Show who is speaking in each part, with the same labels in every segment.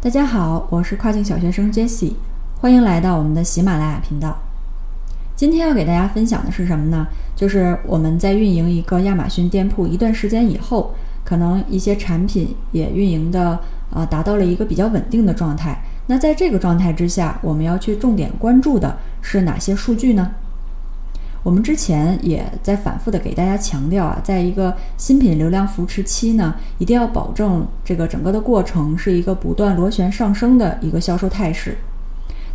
Speaker 1: 大家好，我是跨境小学生 Jessie，欢迎来到我们的喜马拉雅频道。今天要给大家分享的是什么呢？就是我们在运营一个亚马逊店铺一段时间以后，可能一些产品也运营的呃达到了一个比较稳定的状态。那在这个状态之下，我们要去重点关注的是哪些数据呢？我们之前也在反复的给大家强调啊，在一个新品流量扶持期呢，一定要保证这个整个的过程是一个不断螺旋上升的一个销售态势。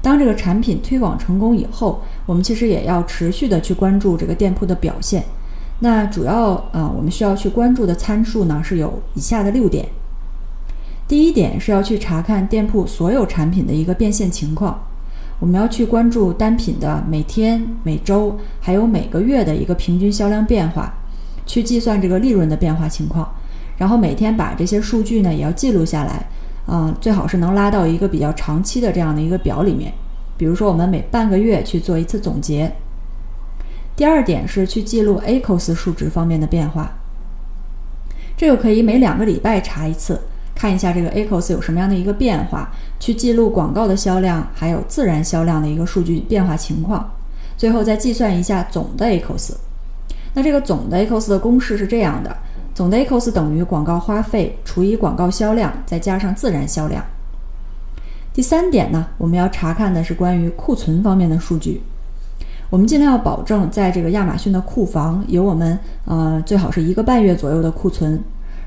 Speaker 1: 当这个产品推广成功以后，我们其实也要持续的去关注这个店铺的表现。那主要啊，我们需要去关注的参数呢是有以下的六点。第一点是要去查看店铺所有产品的一个变现情况。我们要去关注单品的每天、每周，还有每个月的一个平均销量变化，去计算这个利润的变化情况，然后每天把这些数据呢也要记录下来，啊，最好是能拉到一个比较长期的这样的一个表里面。比如说，我们每半个月去做一次总结。第二点是去记录 ACOS 数值方面的变化，这个可以每两个礼拜查一次。看一下这个 ACOS 有什么样的一个变化，去记录广告的销量，还有自然销量的一个数据变化情况，最后再计算一下总的 ACOS。那这个总的 ACOS 的公式是这样的：总的 ACOS 等于广告花费除以广告销量再加上自然销量。第三点呢，我们要查看的是关于库存方面的数据。我们尽量要保证在这个亚马逊的库房有我们呃最好是一个半月左右的库存。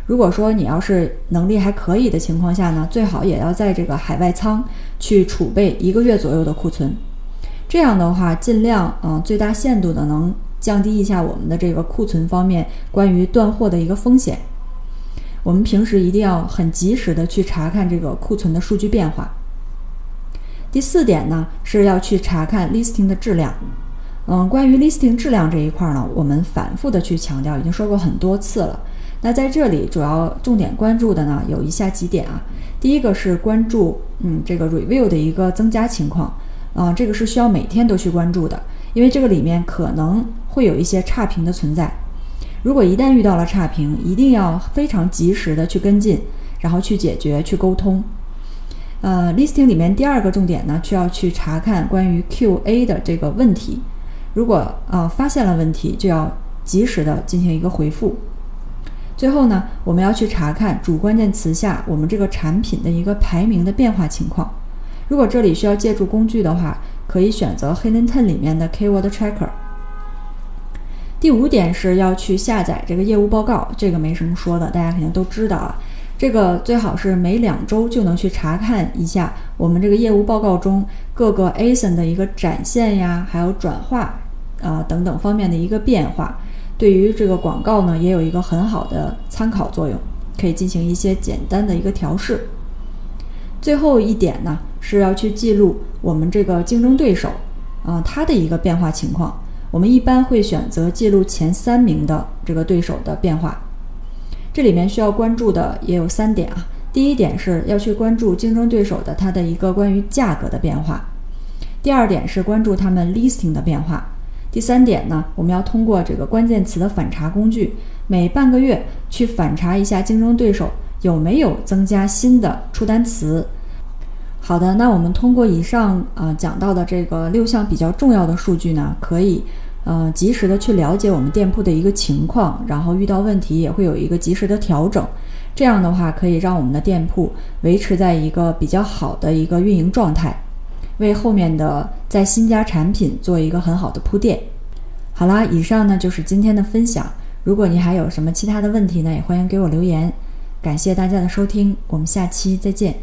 Speaker 1: 如果说你要是能力还可以的情况下呢，最好也要在这个海外仓去储备一个月左右的库存。这样的话，尽量嗯最大限度的能降低一下我们的这个库存方面关于断货的一个风险。我们平时一定要很及时的去查看这个库存的数据变化。第四点呢，是要去查看 listing 的质量。嗯，关于 listing 质量这一块呢，我们反复的去强调，已经说过很多次了。那在这里主要重点关注的呢，有以下几点啊。第一个是关注，嗯，这个 review 的一个增加情况，啊，这个是需要每天都去关注的，因为这个里面可能会有一些差评的存在。如果一旦遇到了差评，一定要非常及时的去跟进，然后去解决、去沟通。呃，listing 里面第二个重点呢，需要去查看关于 QA 的这个问题。如果啊发现了问题，就要及时的进行一个回复。最后呢，我们要去查看主关键词下我们这个产品的一个排名的变化情况。如果这里需要借助工具的话，可以选择 Hidden Ten 里面的 Keyword Tracker。第五点是要去下载这个业务报告，这个没什么说的，大家肯定都知道啊。这个最好是每两周就能去查看一下我们这个业务报告中各个 ASIN 的一个展现呀，还有转化啊等等方面的一个变化。对于这个广告呢，也有一个很好的参考作用，可以进行一些简单的一个调试。最后一点呢，是要去记录我们这个竞争对手啊，它的一个变化情况。我们一般会选择记录前三名的这个对手的变化。这里面需要关注的也有三点啊。第一点是要去关注竞争对手的它的一个关于价格的变化。第二点是关注他们 listing 的变化。第三点呢，我们要通过这个关键词的反查工具，每半个月去反查一下竞争对手有没有增加新的出单词。好的，那我们通过以上啊讲到的这个六项比较重要的数据呢，可以呃及时的去了解我们店铺的一个情况，然后遇到问题也会有一个及时的调整。这样的话，可以让我们的店铺维持在一个比较好的一个运营状态。为后面的在新家产品做一个很好的铺垫。好啦，以上呢就是今天的分享。如果你还有什么其他的问题呢，也欢迎给我留言。感谢大家的收听，我们下期再见。